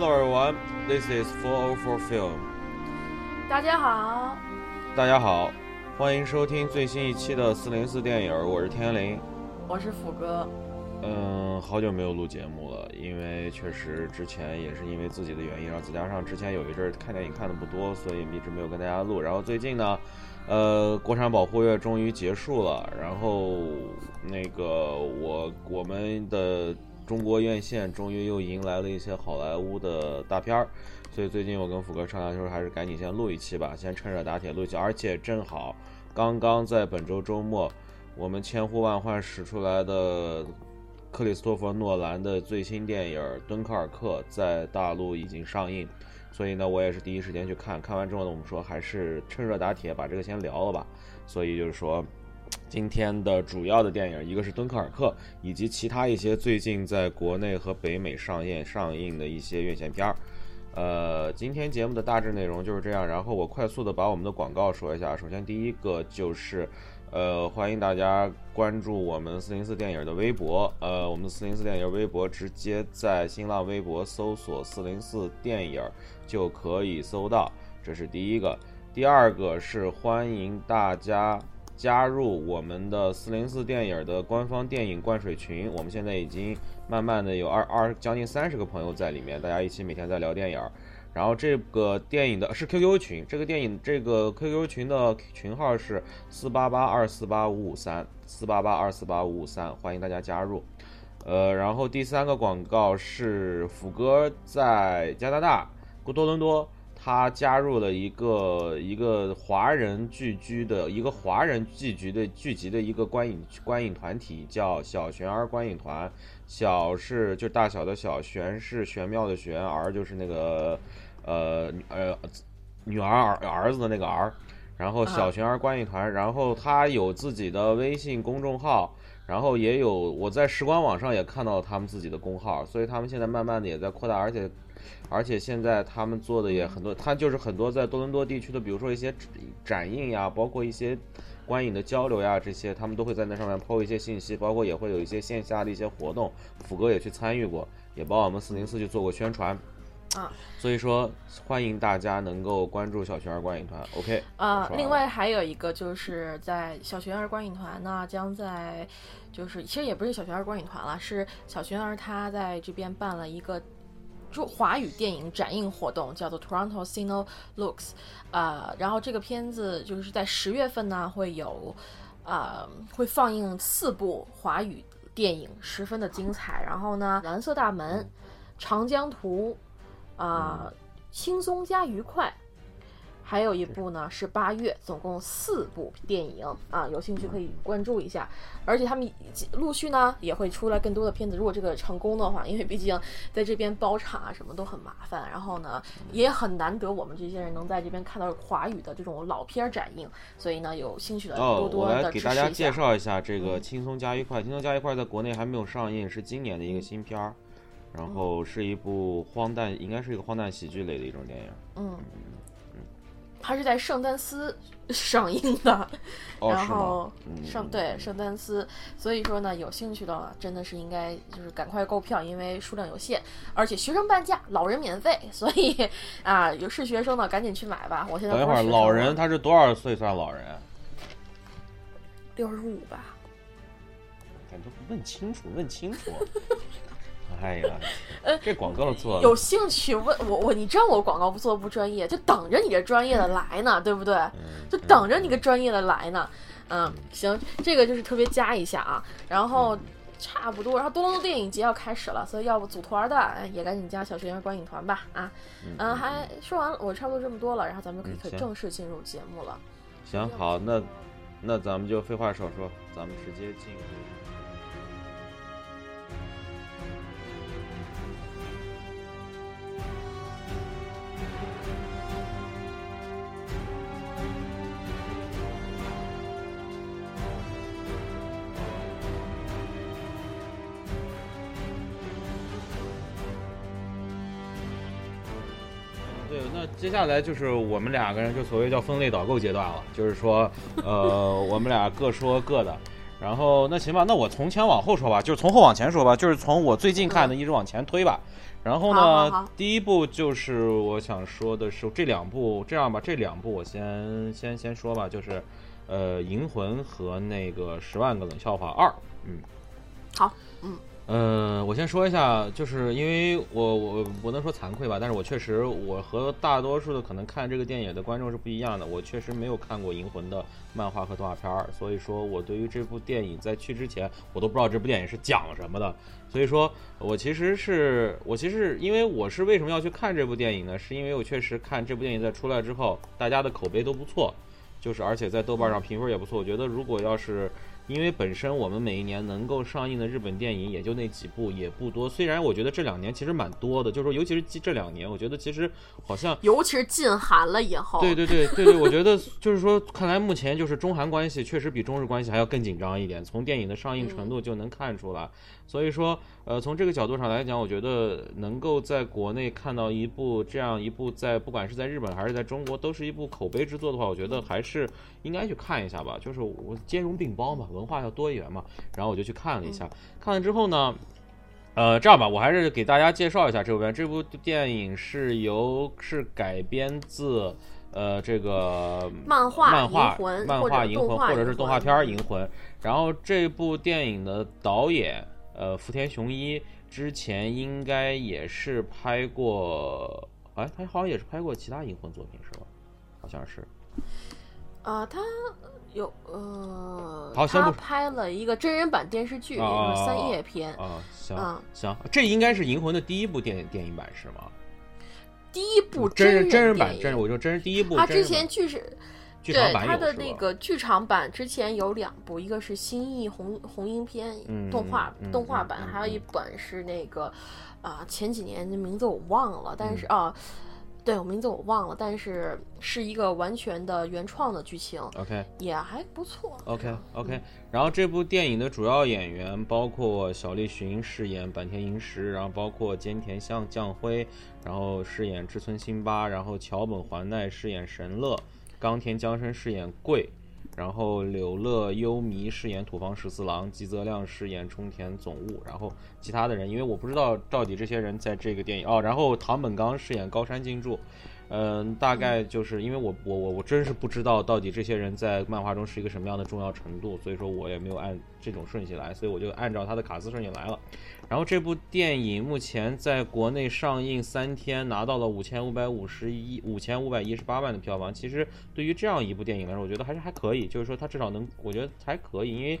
Hello everyone, this is 404 Film。大家好，大家好，欢迎收听最新一期的四零四电影，我是天灵，我是虎哥。嗯，好久没有录节目了，因为确实之前也是因为自己的原因，然后再加上之前有一阵儿看电影看的不多，所以一直没有跟大家录。然后最近呢，呃，国产保护月终于结束了，然后那个我我们的中国院线终于又迎来了一些好莱坞的大片儿，所以最近我跟福哥商量说，还是赶紧先录一期吧，先趁热打铁录一期，而且正好刚刚在本周周末，我们千呼万唤使出来的。克里斯托弗·诺兰的最新电影《敦刻尔克》在大陆已经上映，所以呢，我也是第一时间去看。看完之后呢，我们说还是趁热打铁，把这个先聊了吧。所以就是说，今天的主要的电影，一个是《敦刻尔克》，以及其他一些最近在国内和北美上映上映的一些院线片儿。呃，今天节目的大致内容就是这样。然后我快速的把我们的广告说一下。首先，第一个就是。呃，欢迎大家关注我们四零四电影的微博。呃，我们四零四电影微博直接在新浪微博搜索“四零四电影”就可以搜到，这是第一个。第二个是欢迎大家加入我们的四零四电影的官方电影灌水群。我们现在已经慢慢的有二二将近三十个朋友在里面，大家一起每天在聊电影。然后这个电影的是 QQ 群，这个电影这个 QQ 群的群号是四八八二四八五五三四八八二四八五五三，欢迎大家加入。呃，然后第三个广告是福哥在加拿大多伦多，他加入了一个一个华人聚居的一个华人聚集的聚集的一个观影观影团体，叫小玄儿观影团。小是就大小的小，玄是玄妙的玄，儿就是那个，呃呃，女儿儿儿子的那个儿，然后小玄儿观影团，然后他有自己的微信公众号，然后也有我在时光网上也看到了他们自己的公号，所以他们现在慢慢的也在扩大，而且而且现在他们做的也很多，他就是很多在多伦多地区的，比如说一些展映呀，包括一些。观影的交流呀，这些他们都会在那上面抛一些信息，包括也会有一些线下的一些活动，福哥也去参与过，也帮我们四零四去做过宣传，啊，所以说欢迎大家能够关注小学儿观影团，OK，啊，另外还有一个就是在小学儿观影团呢，将在就是其实也不是小学儿观影团了，是小学儿他在这边办了一个。中华语电影展映活动叫做 Toronto Cine Looks，呃，然后这个片子就是在十月份呢会有，呃，会放映四部华语电影，十分的精彩。然后呢，蓝色大门、长江图，啊，轻松加愉快。还有一部呢，是八月，总共四部电影啊，有兴趣可以关注一下。而且他们陆续呢也会出来更多的片子。如果这个成功的话，因为毕竟在这边包场啊什么都很麻烦，然后呢也很难得我们这些人能在这边看到华语的这种老片展映，所以呢有兴趣的多多的我来给大家介绍一下这个《轻松加愉快》。《轻松加愉快》在国内还没有上映，是今年的一个新片儿，然后是一部荒诞，应该是一个荒诞喜剧类的一种电影。嗯。它是在圣丹斯上映的，然后圣对圣丹斯，所以说呢，有兴趣的真的是应该就是赶快购票，因为数量有限，而且学生半价，老人免费，所以啊，有是学生的赶紧去买吧。我现在等一会儿，老人他是多少岁算老人？六十五吧？感觉问清楚，问清楚。哎呀，呃，这广告做有兴趣问我我你知道我广告不做不专业，就等着你这专业的来呢，对不对？就等着你个专业的来呢。嗯，行，这个就是特别加一下啊。然后差不多，然后多伦多电影节要开始了，所以要不组团的也赶紧加小学员观影团吧。啊，嗯，还说完了，我差不多这么多了，然后咱们就可以可以正式进入节目了。行，好，那那咱们就废话少说，咱们直接进入。接下来就是我们两个人就所谓叫分类导购阶段了，就是说，呃，我们俩各说各的，然后那行吧，那我从前往后说吧，就是从后往前说吧，就是从我最近看的一直往前推吧。然后好好呢好，第一部就是我想说的是这两部，这样吧，这两部我先先先说吧，就是呃《银魂》和那个《十万个冷笑话二》。嗯，好，嗯，呃，我先说一下，就是因为我我不能说惭愧吧，但是我确实我和大多数的可能看这个电影的观众是不一样的，我确实没有看过《银魂》的漫画和动画片儿，所以说我对于这部电影在去之前我都不知道这部电影是讲什么的，所以说我其实是我其实因为我是为什么要去看这部电影呢？是因为我确实看这部电影在出来之后，大家的口碑都不错，就是而且在豆瓣上评分也不错，我觉得如果要是因为本身我们每一年能够上映的日本电影也就那几部，也不多。虽然我觉得这两年其实蛮多的，就是说，尤其是这这两年，我觉得其实好像尤其是禁韩了以后，对对对对对，我觉得 就是说，看来目前就是中韩关系确实比中日关系还要更紧张一点，从电影的上映程度就能看出来。所以说，呃，从这个角度上来讲，我觉得能够在国内看到一部这样一部在不管是在日本还是在中国都是一部口碑之作的话，我觉得还是应该去看一下吧。就是我兼容并包嘛，文化要多元嘛，然后我就去看了一下。看了之后呢，呃，这样吧，我还是给大家介绍一下这部片。这部电影是由是改编自呃这个漫画漫画漫画银魂，或者是动画片儿银魂。然后这部电影的导演呃福田雄一之前应该也是拍过，哎，他好像也是拍过其他银魂作品是吧？好像是。呃，他有呃，好像他拍了一个真人版电视剧，也哦就是三叶篇。啊，行、嗯行，这应该是银魂的第一部电影电影版是吗？第一部真人真人版，真人，我就真是第一部他之。前剧是剧场对他的那个剧场版之前有两部，一个是《新义红红樱篇》嗯动画、嗯动画版，嗯嗯还有一本是那个啊、前几年的名字我忘了，但是啊、对我名字我忘了，但是是一个完全的原创的剧情，OK。也还不错。OK OK，然后这部电影的主要演员包括小栗旬饰演坂田银时，然后包括菅田向将辉，然后饰演志村新八，然后桥本环奈饰演神乐，冈田将生饰演贵，然后柳乐优弥饰演土方十四郎，吉泽亮饰演冲田总务，然后其他的人，因为我不知道到底这些人在这个电影哦，然后唐本刚饰演高山静助。嗯，大概就是因为我我我我真是不知道到底这些人在漫画中是一个什么样的重要程度，所以说我也没有按这种顺序来，所以我就按照他的卡斯顺序来了。然后这部电影目前在国内上映三天，拿到了五千五百五十一五千五百一十八万的票房。其实对于这样一部电影来说，我觉得还是还可以，就是说它至少能，我觉得还可以，因为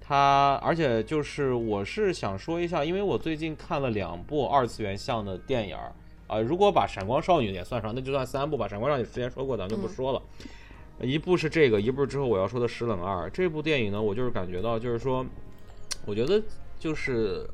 它而且就是我是想说一下，因为我最近看了两部二次元向的电影儿。啊、如果把《闪光少女》也算上，那就算三部吧。《闪光少女》之前说过，咱们就不说了。一部是这个，一部之后我要说的《石冷二》。这部电影呢，我就是感觉到，就是说，我觉得就是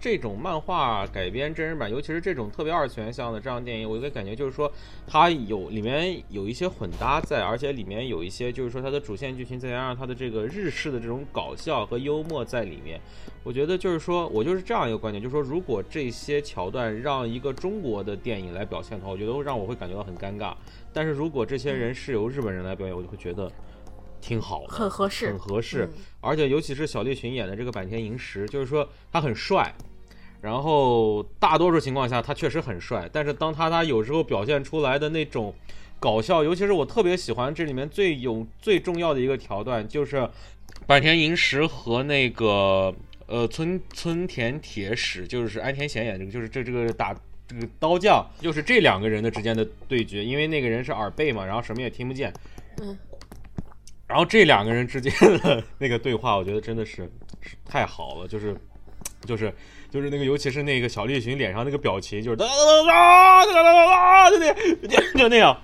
这种漫画改编真人版，尤其是这种特别二次元向的这样电影，我一个感觉就是说，它有里面有一些混搭在，而且里面有一些就是说它的主线剧情，再加上它的这个日式的这种搞笑和幽默在里面。我觉得就是说我就是这样一个观点，就是说如果这些桥段让一个中国的电影来表现的话，我觉得会让我会感觉到很尴尬。但是如果这些人是由日本人来表演，我就会觉得挺好的，很合适很合适。嗯而且尤其是小栗旬演的这个坂田银时，就是说他很帅，然后大多数情况下他确实很帅，但是当他他有时候表现出来的那种搞笑，尤其是我特别喜欢这里面最有最重要的一个桥段，就是坂田银时和那个呃村村田铁史，就是安田贤演这个，就是这这个打。这个刀匠又是这两个人的之间的对决，因为那个人是耳背嘛，然后什么也听不见，嗯，然后这两个人之间的那个对话，我觉得真的是是太好了，就是就是就是那个，尤其是那个小栗旬脸上那个表情，就是哒哒哒哒哒哒哒，就那就就那样，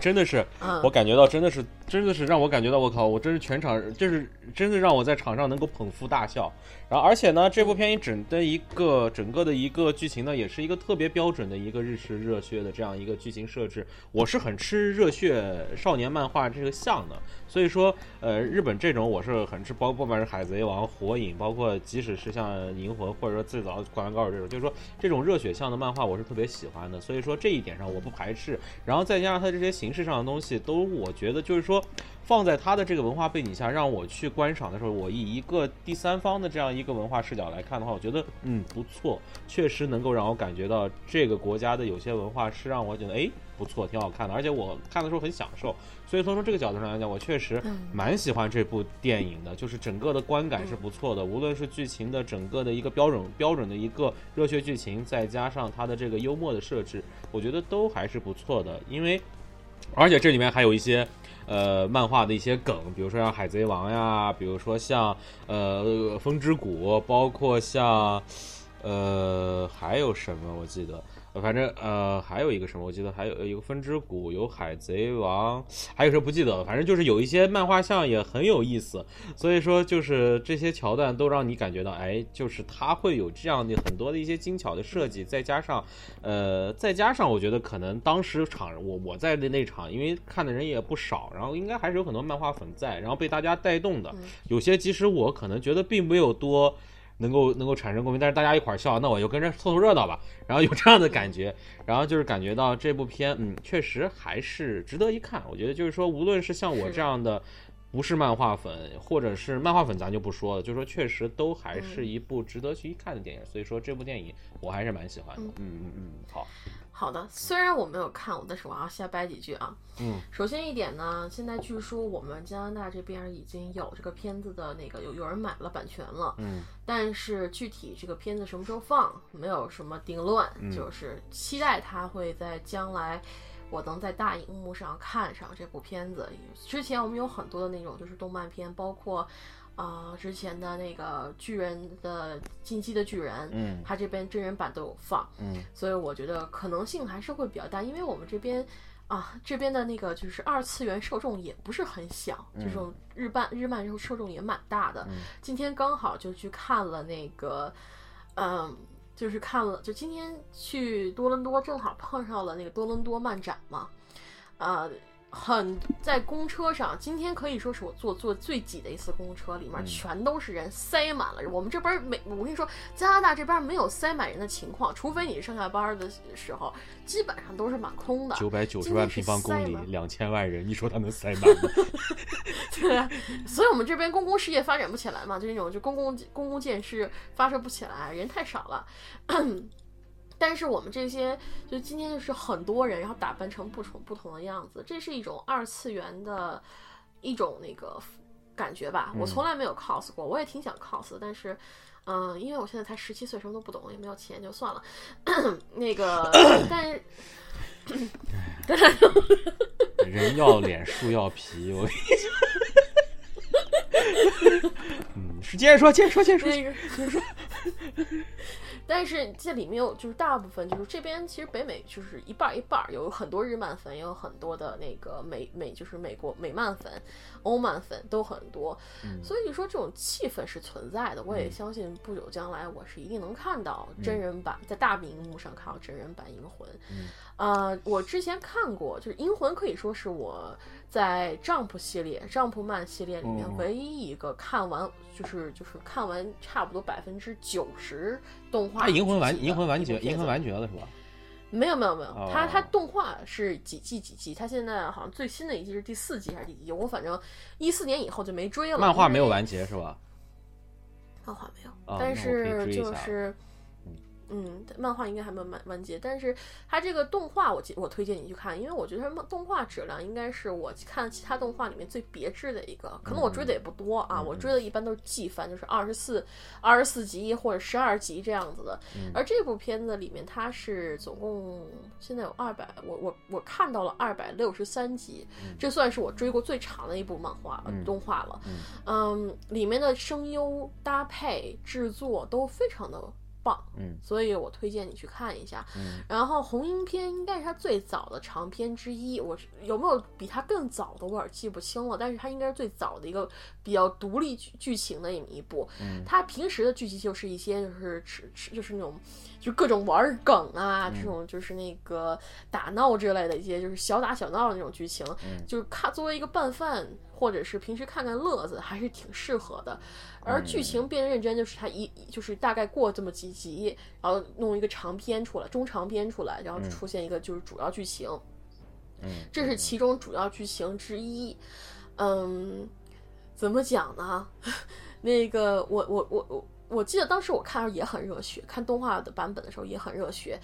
真的是我感觉到真的是真的是让我感觉到我靠，我真是全场就是真的让我在场上能够捧腹大笑。然后而且呢，这部片一整的一个整个的一个剧情呢，也是一个特别标准的一个日式热血的这样一个剧情设置。我是很吃热血少年漫画这个像的，所以说呃，日本这种我是很吃，包不管是海贼王、火影，包括即使是像银魂或者说最早灌篮高手这种，就是说这种热血向的漫画我是特别喜欢的。所以说这一点上我不排斥。然后再加上它这些形式上的东西，都我觉得就是说说。放在他的这个文化背景下，让我去观赏的时候，我以一个第三方的这样一个文化视角来看的话，我觉得嗯不错，确实能够让我感觉到这个国家的有些文化是让我觉得哎不错，挺好看的，而且我看的时候很享受。所以从这个角度上来讲，我确实蛮喜欢这部电影的，就是整个的观感是不错的，无论是剧情的整个的一个标准标准的一个热血剧情，再加上它的这个幽默的设置，我觉得都还是不错的。因为而且这里面还有一些。呃，漫画的一些梗，比如说像海贼王呀，比如说像呃风之谷，包括像呃还有什么？我记得。反正呃还有一个什么，我记得还有一个分支谷，有海贼王，还有什么不记得了。反正就是有一些漫画像也很有意思，所以说就是这些桥段都让你感觉到，哎，就是它会有这样的很多的一些精巧的设计，再加上呃再加上我觉得可能当时场我我在的那场，因为看的人也不少，然后应该还是有很多漫画粉在，然后被大家带动的，有些即使我可能觉得并没有多。能够能够产生共鸣，但是大家一块儿笑，那我就跟着凑凑热闹吧。然后有这样的感觉，然后就是感觉到这部片，嗯，确实还是值得一看。我觉得就是说，无论是像我这样的不是漫画粉，或者是漫画粉，咱就不说了，就是说确实都还是一部值得去一看的电影。所以说这部电影我还是蛮喜欢的。嗯嗯嗯，好。好的，虽然我没有看，但是我要瞎掰几句啊。嗯，首先一点呢，现在据说我们加拿大这边已经有这个片子的那个有有人买了版权了。嗯，但是具体这个片子什么时候放，没有什么定论，就是期待它会在将来我能在大荧幕上看上这部片子。之前我们有很多的那种就是动漫片，包括。啊，之前的那个巨人的进击的巨人，嗯，他这边真人版都有放，嗯，所以我觉得可能性还是会比较大，因为我们这边啊，这边的那个就是二次元受众也不是很小，这种日漫日漫受受众也蛮大的。今天刚好就去看了那个，嗯，就是看了，就今天去多伦多正好碰上了那个多伦多漫展嘛，啊。很在公车上，今天可以说是我坐坐最挤的一次公车，里面全都是人，塞满了。我们这边没，我跟你说，加拿大这边没有塞满人的情况，除非你上下班的时候，基本上都是满空的。九百九十万平方公里，两千万人，你说他能塞满吗？对啊，所以我们这边公共事业发展不起来嘛，就那种就公共公共建设发射不起来，人太少了。但是我们这些，就今天就是很多人，然后打扮成不同不同的样子，这是一种二次元的一种那个感觉吧。我从来没有 cos 过，我也挺想 cos，但是，嗯，因为我现在才十七岁，什么都不懂，也没有钱，就算了。那个，但是，人要脸，树要皮，我跟你说。嗯，是接着说，接着说，接着说，接着说。但是这里面有，就是大部分就是这边其实北美就是一半一半，有很多日漫粉，也有很多的那个美美就是美国美漫粉、欧漫粉都很多，所以说这种气氛是存在的。我也相信不久将来我是一定能看到真人版，在大屏幕上看到真人版《银魂》。呃，我之前看过，就是《银魂》可以说是我在 Jump 系列、Jump 漫系列里面唯一一个看完。就是就是看完差不多百分之九十动画，它银魂完银魂完结银魂完结了是吧？没有没有没有，它它动画是几季几季？它现在好像最新的一季是第四季还是第几季？我反正一四年以后就没追了。漫画没有完结是吧？漫画没有，但是就是。嗯，漫画应该还没有完完结，但是它这个动画，我我推荐你去看，因为我觉得它动画质量应该是我看其他动画里面最别致的一个。可能我追的也不多啊，我追的一般都是季番，就是二十四、二十四集或者十二集这样子的。而这部片子里面，它是总共现在有二百，我我我看到了二百六十三集，这算是我追过最长的一部漫画动画了。嗯，里面的声优搭配制作都非常的。棒，嗯，所以我推荐你去看一下。嗯，然后红樱篇应该是他最早的长篇之一，我有没有比他更早的，我有点记不清了。但是他应该是最早的一个比较独立剧剧情的一部。嗯，他平时的剧集就是一些就是吃吃就是那种就各种玩梗啊，这种就是那个打闹之类的一些就是小打小闹的那种剧情。嗯，就是看作为一个拌饭。或者是平时看看乐子，还是挺适合的。而剧情变认真，就是他一就是大概过这么几集，然后弄一个长篇出来，中长篇出来，然后出现一个就是主要剧情。嗯，这是其中主要剧情之一。嗯，怎么讲呢？那个我我我我。我记得当时我看的时候也很热血，看动画的版本的时候也很热血。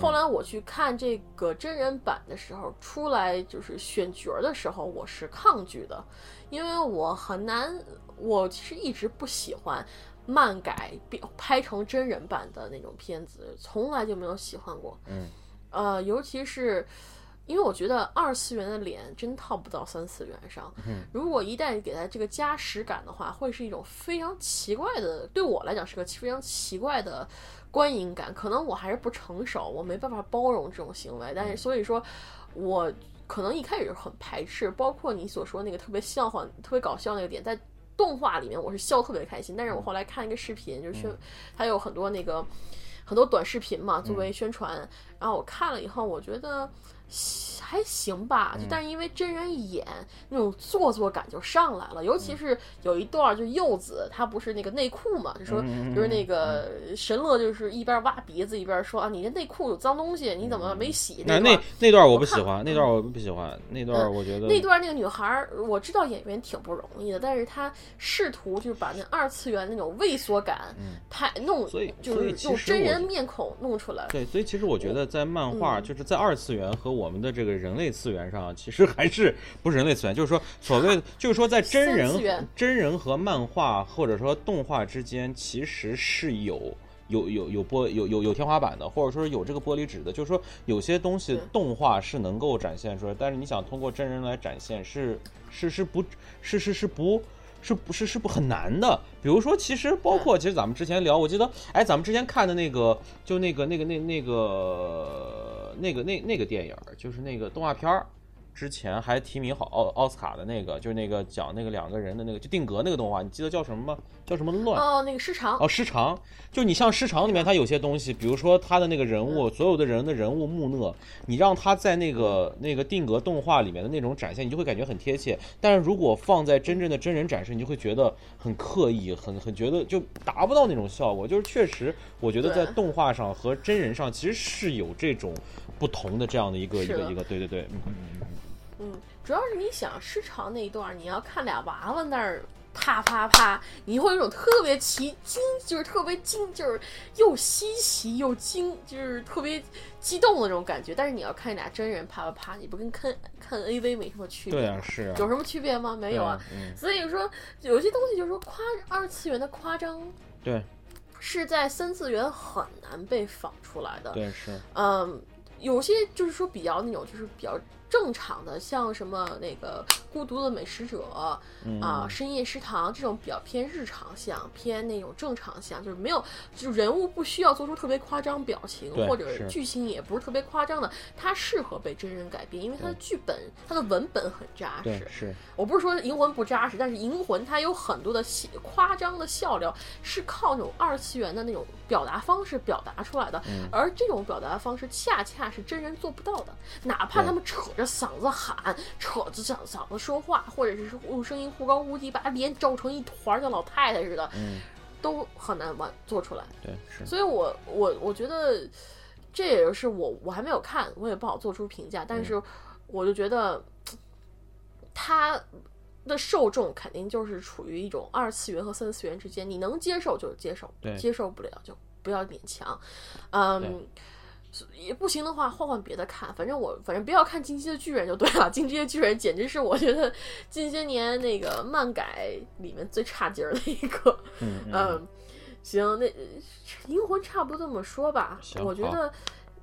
后来我去看这个真人版的时候，出来就是选角的时候，我是抗拒的，因为我很难，我其实一直不喜欢漫改拍成真人版的那种片子，从来就没有喜欢过。嗯，呃，尤其是。因为我觉得二次元的脸真套不到三次元上。如果一旦给它这个加实感的话，会是一种非常奇怪的，对我来讲是个非常奇怪的观影感。可能我还是不成熟，我没办法包容这种行为。但是所以说，我可能一开始很排斥。包括你所说那个特别笑话、特别搞笑那个点，在动画里面我是笑特别开心。但是我后来看一个视频，就是它有很多那个很多短视频嘛，作为宣传。然后我看了以后，我觉得。还行吧，就但是因为真人演那种做作感就上来了，尤其是有一段，就柚子他不是那个内裤嘛，就说就是那个神乐就是一边挖鼻子一边说啊，你这内裤有脏东西，你怎么没洗？那那那段我不喜欢，那段我不喜欢，那段我觉得那段那个女孩，我知道演员挺不容易的，但是她试图就是把那二次元那种畏缩感拍弄，所以就是用真人面孔弄出来。对，所以其实我觉得在漫画就是在二次元和我们的这个人类次元上，其实 还是不是人类次元，就是说所谓 就是说在真人真人和漫画或者说动画之间，其实是有有有有玻有有有天花板的，或者说有这个玻璃纸的。就是说有些东西动画是能够展现出来，但是你想通过真人来展现，是是是不，是是是不。是不是是不很难的？比如说，其实包括其实咱们之前聊，我记得，哎，咱们之前看的那个，就那个那个那那个那个那那个电影，就是那个动画片儿。之前还提名好奥奥斯卡的那个，就是那个讲那个两个人的那个，就定格那个动画，你记得叫什么吗？叫什么乱？哦，那个失常。哦，失常。就你像失常里面，它有些东西，比如说他的那个人物，所有的人的人物木讷，你让他在那个那个定格动画里面的那种展现，你就会感觉很贴切。但是如果放在真正的真人展示，你就会觉得很刻意，很很觉得就达不到那种效果。就是确实，我觉得在动画上和真人上其实是有这种不同的这样的一个一个一个，对对对，嗯嗯嗯。嗯，主要是你想失常那一段，你要看俩娃娃那儿啪啪啪，你会有一种特别奇惊，就是特别惊，就是又稀奇又惊，就是特别激动的那种感觉。但是你要看俩真人啪啪啪，你不跟看看 AV 没什么区别？对啊，是啊。有什么区别吗？没有啊。所以说有些东西就是说夸二次元的夸张，对，是在三次元很难被仿出来的。对，是。嗯，有些就是说比较那种，就是比较。正常的，像什么那个孤独的美食者啊，深夜食堂这种比较偏日常向，偏那种正常向，就是没有，就人物不需要做出特别夸张表情，或者剧情也不是特别夸张的，它适合被真人改编，因为它的剧本、它的文本很扎实。是我不是说银魂不扎实，但是银魂它有很多的夸张的笑料，是靠那种二次元的那种表达方式表达出来的，而这种表达方式恰恰是真人做不到的，哪怕他们扯着。嗓子喊，扯着嗓嗓子说话，或者是用声音忽高忽低，把脸皱成一团，像老太太似的，嗯，都很难完做出来。对，是。所以我我我觉得，这也是我我还没有看，我也不好做出评价。但是我就觉得，他的受众肯定就是处于一种二次元和三次元之间，你能接受就接受，接受不了就不要勉强。嗯。也不行的话，换换别的看。反正我，反正不要看《进击的巨人》就对了，《进击的巨人》简直是我觉得近些年那个漫改里面最差劲儿的一个。嗯，行，那灵魂差不多这么说吧。我觉得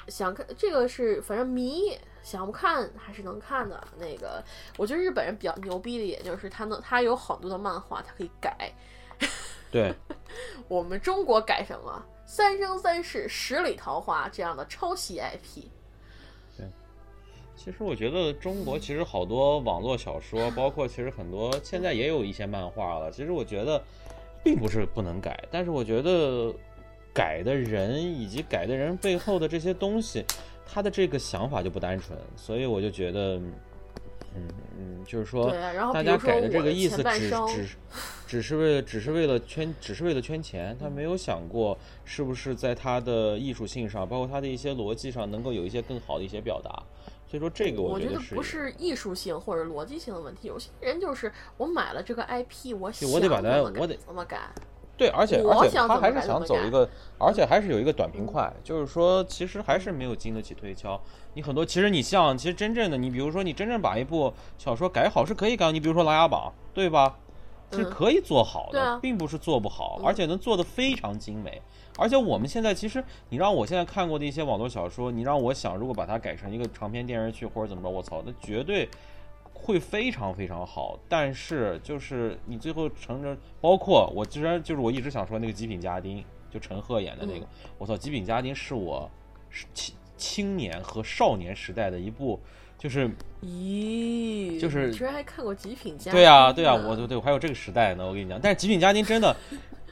想看这个是，反正迷想不看还是能看的。那个，我觉得日本人比较牛逼的，也就是他能，他有好多的漫画，他可以改。对，我们中国改什么？三生三世十里桃花这样的抄袭 IP，对，其实我觉得中国其实好多网络小说，包括其实很多现在也有一些漫画了。其实我觉得并不是不能改，但是我觉得改的人以及改的人背后的这些东西，他的这个想法就不单纯，所以我就觉得嗯嗯，就是说对，然后大家改的这我个意思只只只是为了只是为了圈只是为了圈钱，嗯他没有想过是不是在他的艺术性上，包括他的一些逻辑上，能够有一些更好的一些表达。所以说这个我觉是得不是艺术性或者逻辑性的问题，有些人就是我买了这个 IP，我想我得把它我得怎么改，对，而且而且他还是想走一个，而且还是有一个短平快，就是说其实还是没有经得起推敲。你很多其实你像其实真正的你，比如说你真正把一部小说改好是可以改，你比如说《琅琊榜》，对吧？是嗯可以做好的，并不是做不好，嗯而且能做得非常精美。而且我们现在其实，你让我现在看过的一些网络小说，你让我想，如果把它改成一个长篇电视剧或者怎么着，我操，那绝对会非常非常好。但是就是你最后成着，包括我之前就是我一直想说那个《极品家丁》，就陈赫演的那个，我操，《极品家丁》是我是青青年和少年时代的一部，就是咦，就是你居然还看过《极品家》？对啊、对啊、我对对，我还有这个时代呢，我跟你讲。但是《极品家丁》真的，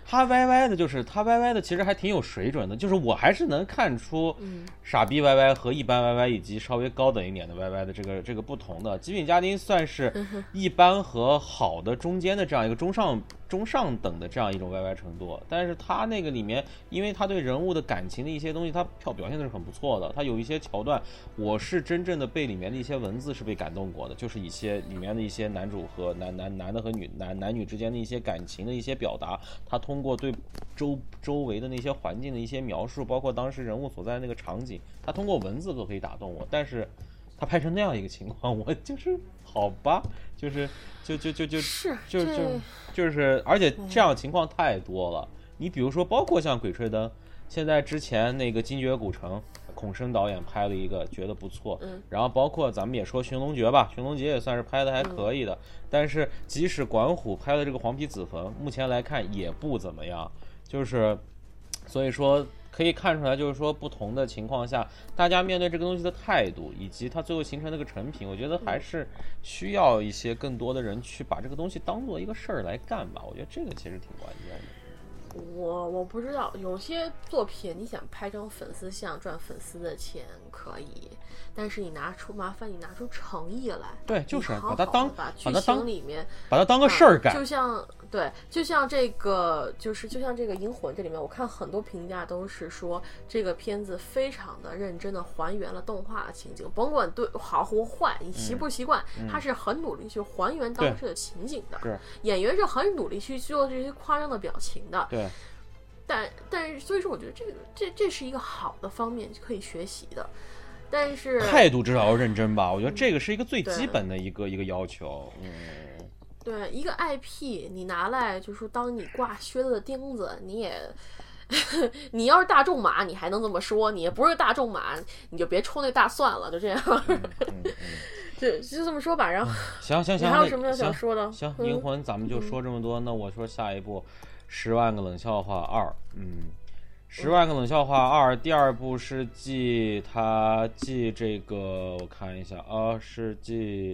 他歪歪的，就是他歪歪的，其实还挺有水准的。就是我还是能看出嗯傻逼歪歪和一般歪歪以及稍微高等一点的歪歪的这个这个不同的。《极品家丁》算是一般和好的中间的这样一个中上中上等的这样一种歪歪程度。但是他那个里面，因为他对人物的感情的一些东西，他表表现的是很不错的。他有一些桥段，我是真正的被里面的一些文字是被感动过的，就是一些里面的一些男主和男男男的和女男男女之间的一些感情的一些表达，他通过对周周围的那些环境的一些描述，包括当时人物所在的那个场景，他通过文字都可以打动我。但是他拍成那样一个情况，我就是好吧，就是就就就就是就这就就是，而且这样情况太多了。你比如说，包括像《鬼吹灯》，现在之前那个《精绝古城》，孔笙导演拍了一个，觉得不错。嗯然后包括咱们也说《寻龙诀》吧，《寻龙诀》也算是拍的还可以的。但是即使管虎拍的这个《黄皮子坟》，目前来看也不怎么样。就是，所以说可以看出来，就是说不同的情况下，大家面对这个东西的态度，以及它最后形成那个成品，我觉得还是需要一些更多的人去把这个东西当做一个事儿来干吧。我觉得这个其实挺关键的。我我不知道，有些作品你想拍成粉丝像赚粉丝的钱可以，但是你拿出麻烦你拿出诚意来，对就是好好把它当把它当情里面把它当个事儿干。就像对，就像这个，就是就像这个《银魂》这里面，我看很多评价都是说这个片子非常的认真的还原了动画的情景，甭管对好或坏，你习不习惯，他是很努力去还原当时的情景的。是演员是很努力去做这些夸张的表情的。对，但但是所以说，我觉得这个这这是一个好的方面可以学习的。但是态度至少要认真吧。我觉得这个是一个最基本的一个一个要求。嗯，对一个 IP，你拿来就是说当你挂靴子的钉子，你也，你要是大众马，你还能这么说；你也不是大众马，你就别抽那大蒜了，就这样，嗯 嗯就就这么说吧。然后行行行，还有什么要想说的？行，灵魂咱们就说这么多。那我说下一部《十万个冷笑话二》。嗯，《十万个冷笑话二》第二部是继他继这个，我看一下啊，是继。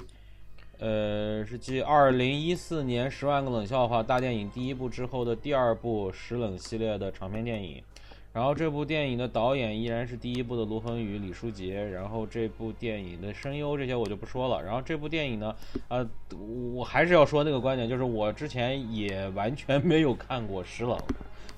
呃，是继二零一四年《十万个冷笑话》大电影第一部之后的第二部十冷系列的长篇电影。然后这部电影的导演依然是第一部的卢恒宇、李书杰。然后这部电影的声优这些我就不说了。然后这部电影呢，呃，我还是要说那个观点，就是我之前也完全没有看过《石冷》，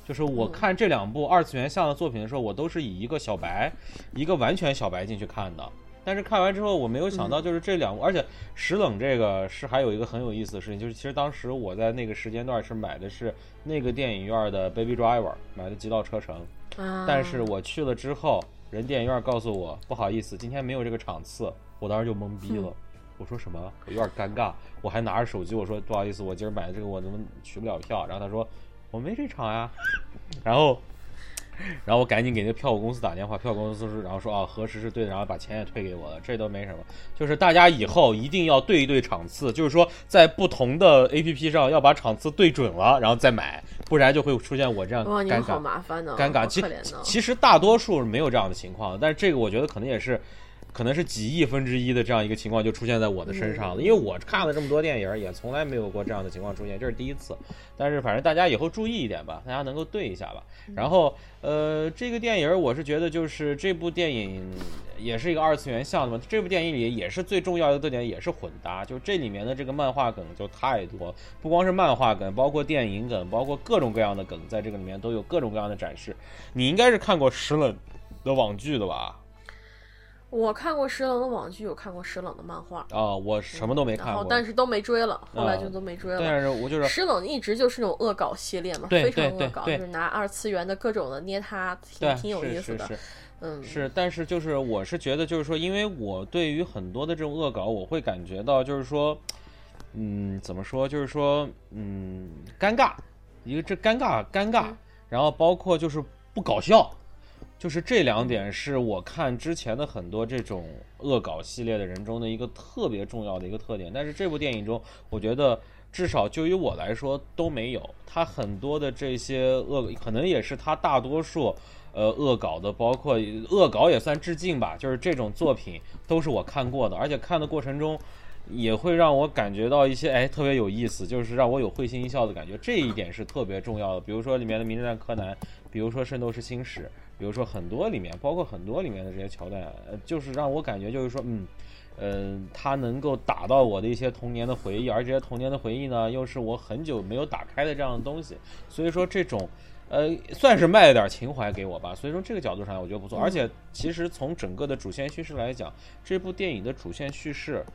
就是我看这两部二次元向的作品的时候，我都是以一个小白，一个完全小白进去看的。但是看完之后，我没有想到，就是这两部，而且石冷这个是还有一个很有意思的事情，就是其实当时我在那个时间段是买的是那个电影院的 Baby Driver，买的《极道车城》。啊但是我去了之后，人电影院告诉我不好意思，今天没有这个场次，我当时就懵逼了。我说什么？我有点尴尬，我还拿着手机，我说不好意思，我今儿买的这个我怎么取不了票？然后他说我没这场呀，然后。然后我赶紧给那个票务公司打电话，票务公司是，然后说啊核实是对的，然后把钱也退给我了，这都没什么。就是大家以后一定要对一对场次，就是说在不同的 APP 上要把场次对准了，然后再买，不然就会出现我这样尴尬。麻烦呢，尴尬。其。其实大多数是没有这样的情况，但是这个我觉得可能也是，可能是几亿分之一的这样一个情况就出现在我的身上了，因为我看了这么多电影，也从来没有过这样的情况出现，这是第一次。但是反正大家以后注意一点吧，大家能够对一下吧。然后呃，这个电影我是觉得就是这部电影也是一个二次元向的嘛，这部电影里也是最重要的特点也是混搭，就这里面的这个漫画梗就太多，不光是漫画梗，包括电影梗，包括各种各样的梗，在这个里面都有各种各样的展示。你应该是看过石冷的网剧的吧？我看过石冷的网剧，有看过石冷的漫画啊，我什么都没看过，但是都没追了，后来就都没追了。但是我就是石冷一直就是那种恶搞系列嘛，非常恶搞，就是拿二次元的各种的捏他，挺挺有意思的。嗯，是，但是就是我是觉得就是说，因为我对于很多的这种恶搞，我会感觉到就是说，嗯，怎么说，就是说，嗯，尴尬，一个这尴尬尴尬，然后包括就是不搞笑。就是这两点是我看之前的很多这种恶搞系列的人中的一个特别重要的一个特点，但是这部电影中，我觉得至少就于我来说都没有。他很多的这些恶，可能也是他大多数呃恶搞的，包括恶搞也算致敬吧。就是这种作品都是我看过的，而且看的过程中也会让我感觉到一些哎特别有意思，就是让我有会心一笑的感觉。这一点是特别重要的。比如说里面的《名侦探柯南》，比如说《圣斗士星矢》。比如说很多里面，包括很多里面的这些桥段，呃，就是让我感觉就是说，嗯，呃，它能够打到我的一些童年的回忆，而这些童年的回忆呢，又是我很久没有打开的这样的东西，所以说这种，呃，算是卖了点情怀给我吧。所以说这个角度上，我觉得不错。而且其实从整个的主线叙事来讲，这部电影的主线叙事，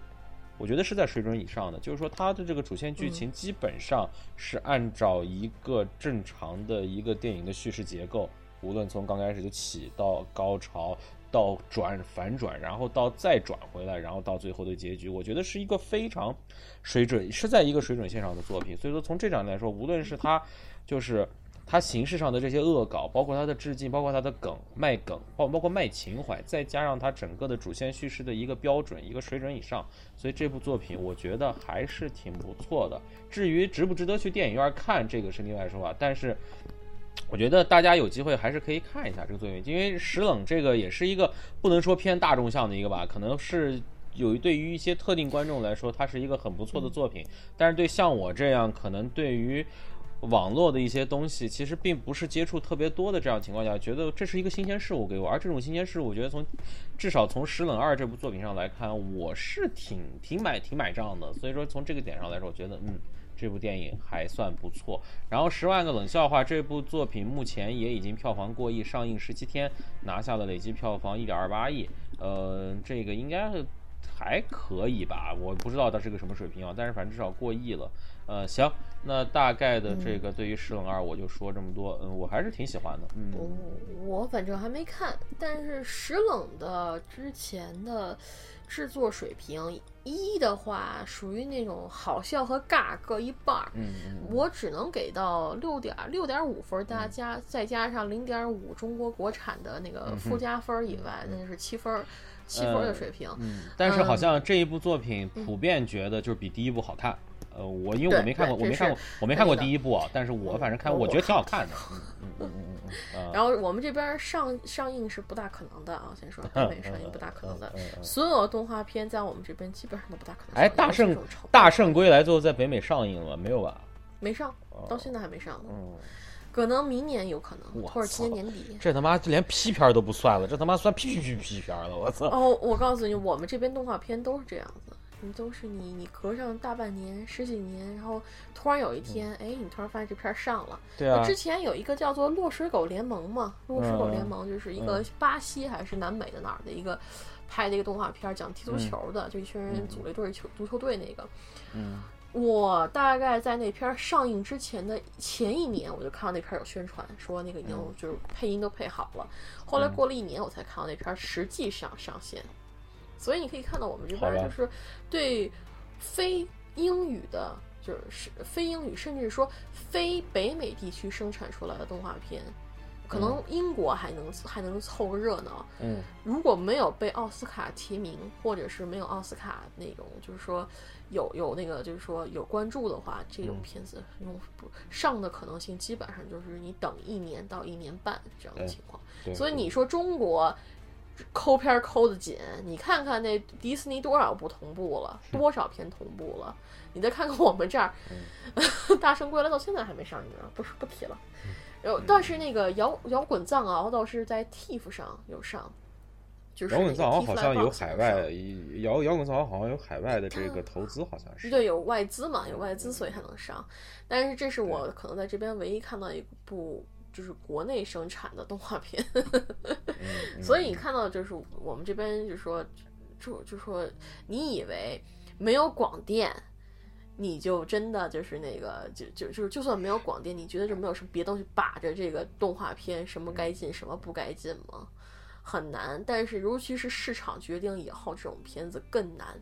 我觉得是在水准以上的。就是说它的这个主线剧情基本上是按照一个正常的一个电影的叙事结构。无论从刚开始就起到高潮，到转反转，然后到再转回来，然后到最后的结局，我觉得是一个非常水准，是在一个水准线上的作品。所以说，从这点来说，无论是它，就是它形式上的这些恶搞，包括它的致敬，包括它的梗卖梗，包包括卖情怀，再加上它整个的主线叙事的一个标准，一个水准以上，所以这部作品我觉得还是挺不错的。至于值不值得去电影院看，这个是另外说法，但是。我觉得大家有机会还是可以看一下这个作品，因为石冷这个也是一个不能说偏大众向的一个吧，可能是有对于一些特定观众来说，它是一个很不错的作品。但是对像我这样可能对于网络的一些东西，其实并不是接触特别多的这样情况下，觉得这是一个新鲜事物给我。而这种新鲜事物，我觉得从至少从《石冷二》这部作品上来看，我是挺挺买挺买账的。所以说从这个点上来说，我觉得嗯。这部电影还算不错，然后《十万个冷笑话》这部作品目前也已经票房过亿，上映十七天拿下了累计票房一点二八亿，呃，这个应该还可以吧？我不知道它是个什么水平啊，但是反正至少过亿了。呃，行，那大概的这个对于《十冷二》我就说这么多，嗯，我还是挺喜欢的。嗯，我反正还没看，但是十冷的之前的。制作水平一的话，属于那种好笑和尬各一半儿。嗯我只能给到六点六点五分，大家再加上零点五中国国产的那个附加分以外，那是七分，七分的水平。嗯，但是好像这一部作品普遍觉得就是比第一部好看。呃，我因为我没看过，我没看过，我没看过第一部啊，但是我反正看，我觉得挺好看的。嗯嗯嗯嗯嗯。然后我们这边上上映是不大可能的啊，先说北美上映不大可能的。所有动画片在我们这边基本上都不大可能。哎，大圣大圣归来最后在北美上映了没有吧？没上，到现在还没上呢。嗯，可能明年有可能，或者今年年底。这他妈连批片都不算了，这他妈算批批批片了，我操！哦，我告诉你，我们这边动画片都是这样子。你都是你，你隔上大半年、十几年，然后突然有一天，哎，你突然发现这片上了。对啊。之前有一个叫做《落水狗联盟》嘛，《落水狗联盟》就是一个巴西还是南美的哪儿的一个拍的一个动画片，讲踢足球的，就一群人组了一队球足球队那个。嗯。我大概在那片上映之前的前一年，我就看到那片有宣传，说那个已经就是配音都配好了。后来过了一年，我才看到那片实际上上线。所以你可以看到，我们这边就是对非英语的，就是非英语，甚至说非北美地区生产出来的动画片，可能英国还能还能凑个热闹。嗯，如果没有被奥斯卡提名，或者是没有奥斯卡那种，就是说有有那个，就是说有关注的话，这种片子用不上的可能性，基本上就是你等一年到一年半这样的情况。所以你说中国。抠片儿抠的紧，你看看那迪士尼多少部同步了，多少片同步了，你再看看我们这儿，大圣归来到现在还没上映呢，不是不提了。然后，但是那个摇摇滚藏獒倒是在 TIFF 上有上，就是摇滚藏獒好像有海外上摇摇滚藏獒好像有海外的这个投资，好像是对有外资嘛，有外资所以才能上。但是这是我可能在这边唯一看到一部就是国内生产的动画片，所以你看到就是我们这边就说就就说你以为没有广电。你就真的就是那个，就就就是，就算没有广电，你觉得就没有什么别的东西把着这个动画片，什么该进，什么不该进吗？很难。但是，尤其是市场决定以后，这种片子更难。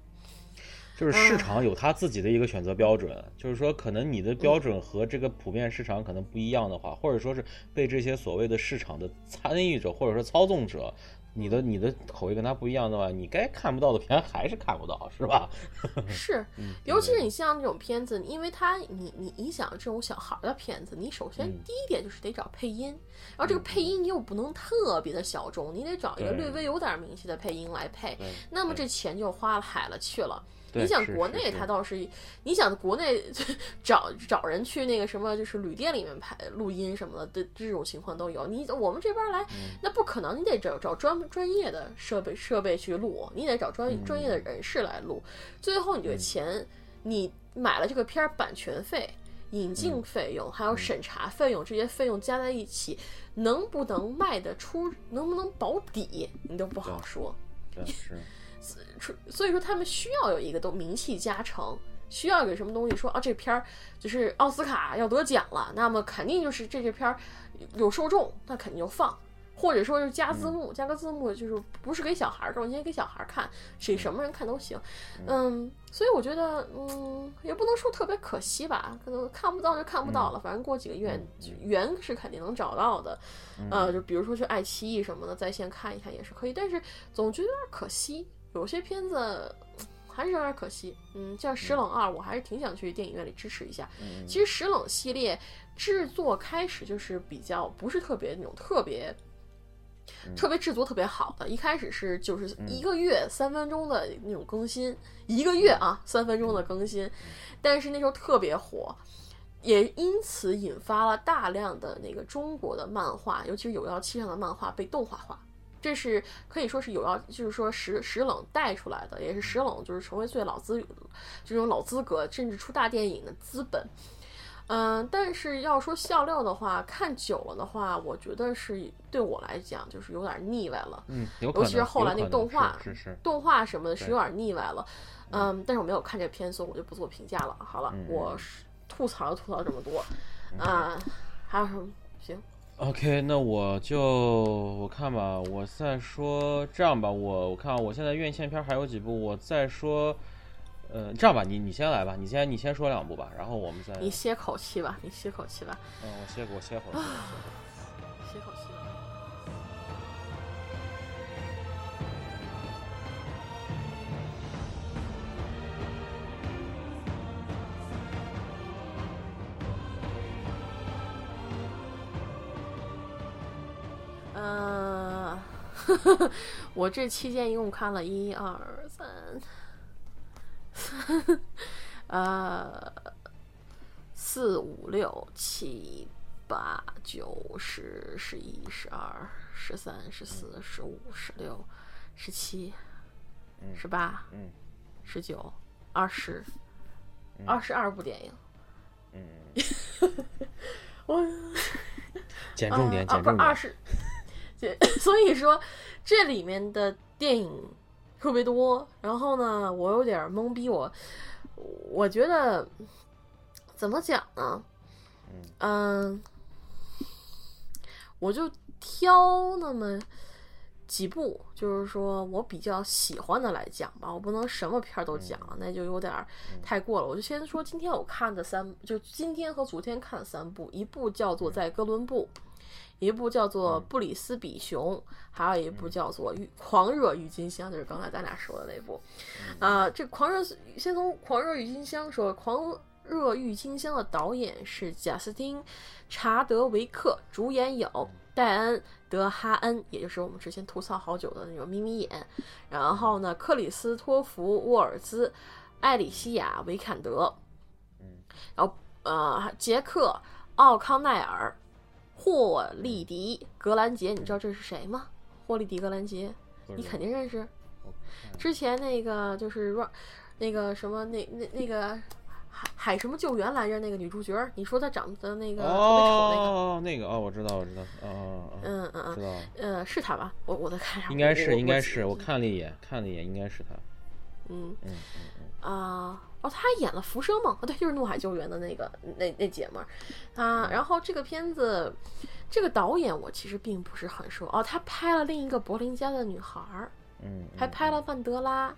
就是市场有它自己的一个选择标准，就是说，可能你的标准和这个普遍市场可能不一样的话，或者说是被这些所谓的市场的参与者或者说操纵者。你的你的口味跟他不一样的话，你该看不到的片还是看不到，是吧？是，尤其是你像这种片子，因为它你你你想这种小孩的片子，你首先第一点就是得找配音，然后这个配音你又不能特别的小众，你得找一个略微有点名气的配音来配，那么这钱就花了海了去了。你想国内，他倒是，你想国内找找人去那个什么，就是旅店里面拍录音什么的这这种情况都有。你我们这边来，那不可能，你得找找专专业的设备设备去录，你得找专专业的人士来录。最后你这个钱，你买了这个片儿版权费、引进费用，还有审查费用，这些费用加在一起，能不能卖得出，能不能保底，你都不好说。是。所以说，他们需要有一个都名气加成，需要有什么东西说啊，这片儿就是奥斯卡要得奖了，那么肯定就是这这片儿有受众，那肯定就放，或者说是加字幕，加个字幕就是不是给小孩儿看，今天给小孩儿看，谁什么人看都行，嗯，所以我觉得，嗯，也不能说特别可惜吧，可能看不到就看不到了，反正过几个月源是肯定能找到的，呃，就比如说去爱奇艺什么的在线看一看也是可以，但是总觉得有点可惜。有些片子还是有点可惜，嗯，像《石冷二》，我还是挺想去电影院里支持一下。其实《石冷》系列制作开始就是比较不是特别那种特别特别制作特别好的，一开始是就是一个月三分钟的那种更新，一个月啊三分钟的更新，但是那时候特别火，也因此引发了大量的那个中国的漫画，尤其是有妖七上的漫画被动画化。这是可以说是有要，就是说石石冷带出来的，也是石冷就是成为最老资这种老资格，甚至出大电影的资本。嗯，但是要说笑料的话，看久了的话，我觉得是对我来讲就是有点腻歪了。嗯，尤其是后来那动画，是是动画什么的，是有点腻歪了。嗯，但是我没有看这片，所以我就不做评价了。好了，我吐槽吐槽这么多，啊，还有什么？行。OK，那我就我看吧，我再说这样吧，我我看我现在院线片还有几部，我再说，呃，这样吧，你你先来吧，你先你先说两部吧，然后我们再你歇口气吧，你歇口气吧。嗯，我歇我歇会儿。嗯，我这期间一共看了一二三，呃，四五六七八九十十一十二十三十四十五十六十七十八十九二十二十二部电影。嗯，我减重点，减重点。二十。所以说，这里面的电影特别多，然后呢，我有点懵逼。我我觉得怎么讲呢？嗯，我就挑那么几部，就是说我比较喜欢的来讲吧。我不能什么片儿都讲，那就有点太过了。我就先说今天我看的三，就今天和昨天看的三部，一部叫做《在哥伦布》。一部叫做《布里斯比熊》，还有一部叫做《郁狂热郁金香》，就是刚才咱俩说的那部。啊，这狂热先从狂热郁金香说，狂热郁金香》的导演是贾斯汀·查德维克，主演有戴恩·德哈恩，也就是我们之前吐槽好久的那种眯眯眼，然后呢，克里斯托弗·沃尔兹、艾里西亚·维坎德，嗯，然后呃，杰克·奥康奈尔、霍利迪·格兰杰，你知道这是谁吗？霍利迪·格兰杰，你肯定认识。之前那个就是说，那个什么那那那个海海什么救援来着？那个女主角儿，你说她长得那个特别丑那个，哦，那个哦，我知道，我知道，哦嗯嗯嗯，知道，呃，是她吧？我我在看一下，应该是，应该是，我我看了一眼，看了一眼，应该是他，嗯嗯啊、哦，他还演了浮生梦，哦，对，就是怒海救援的那个那那姐们儿啊。然后这个片子，这个导演我其实并不是很熟哦，他拍了另一个柏林家的女孩儿。嗯，还拍了曼德拉，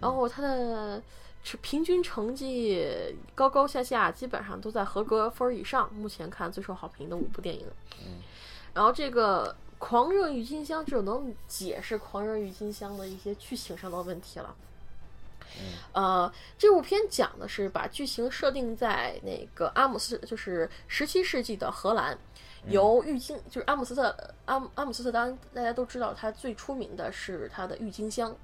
然后他的是平均成绩高高下下，基本上都在合格分儿以上。目前看最受好评的五部电影，嗯然后这个《狂热郁金香》就能解释《狂热郁金香》的一些剧情上的问题了。呃，这部片讲的是把剧情设定在那个阿姆斯，就是十七世纪的荷兰，由郁金就是阿姆斯特阿姆阿姆斯特丹，大家都知道它最出名的是它的郁金香。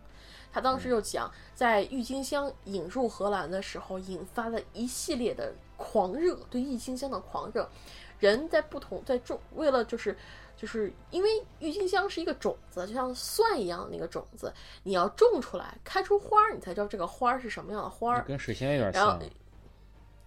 他当时就讲，在郁金香引入荷兰的时候，引发了一系列的狂热，对郁金香的狂热。人在不同在种，为了就是就是因为郁金香是一个种子，就像蒜一样的那个种子，你要种出来，开出花儿，你才知道这个花儿是什么样的花儿。跟水仙有点然后像，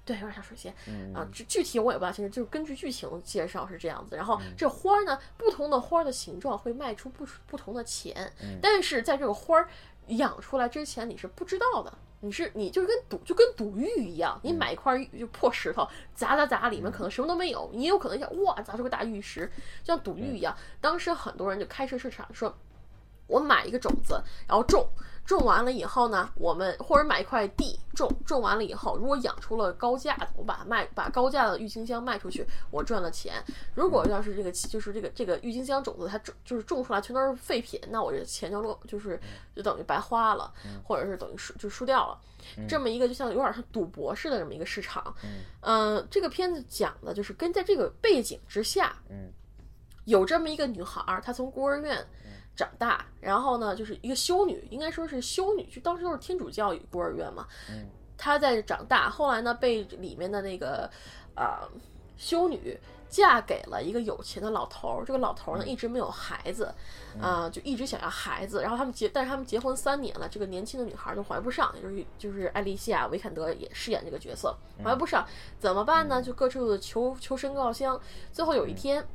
对，有点像水仙。嗯啊，具具体我也不大清楚，就是根据剧情介绍是这样子。然后嗯这花儿呢，不同的花儿的形状会卖出不不同的钱，嗯但是在这个花儿养出来之前，你是不知道的。你是你就是跟赌就跟赌玉一样，嗯。你买一块玉就破石头砸砸砸，里面可能什么都没有，你也有可能想哇砸出个大玉石，就像赌玉一样。当时很多人就开设市场说，我买一个种子，然后种，种完了以后呢，我们或者买一块地种，种完了以后，如果养出了高价的，我把它卖，把高价的郁金香卖出去，我赚了钱。如果要是这个就是这个这个郁金香种子它种就是种出来全都是废品，那我这钱就落就是就等于白花了，或者是等于输就输掉了。这么一个就像有点像赌博似的这么一个市场。嗯、这个片子讲的就是跟在这个背景之下，嗯有这么一个女孩儿，她从孤儿院长大，然后呢，就是一个修女，应该说是修女，就当时都是天主教孤儿院嘛。嗯她在长大，后来呢，被里面的那个呃修女嫁给了一个有钱的老头儿。这个老头儿呢，一直没有孩子，啊、就一直想要孩子。然后他们结，但是他们结婚三年了，这个年轻的女孩儿就怀不上，也就是就是艾丽西亚·维坎德也饰演这个角色，怀不上，怎么办呢？就各处的求求神告香。最后有一天。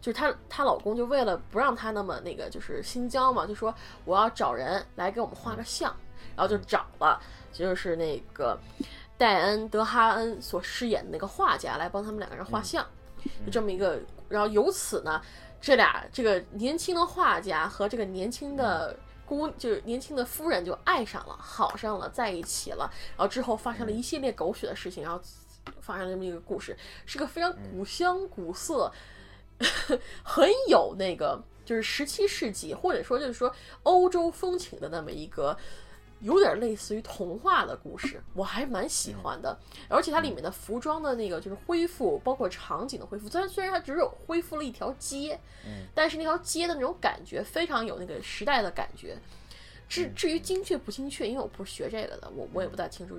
就是她，她老公就为了不让她那么那个，就是心焦嘛，就说我要找人来给我们画个像，然后就找了，就是那个戴恩·德哈恩所饰演的那个画家来帮他们两个人画像，就这么一个，然后由此呢，这俩这个年轻的画家和这个年轻的。姑就是年轻的夫人就爱上了，好上了，在一起了，然后之后发生了一系列狗血的事情，然后发生了这么一个故事，是个非常古香古色，很有那个就是十七世纪或者说就是说欧洲风情的那么一个。有点类似于童话的故事，我还蛮喜欢的。而且它里面的服装的那个就是恢复，包括场景的恢复，虽然虽然它只有恢复了一条街，但是那条街的那种感觉非常有那个时代的感觉。至至于精确不精确，因为我不是学这个的，我我也不大清楚。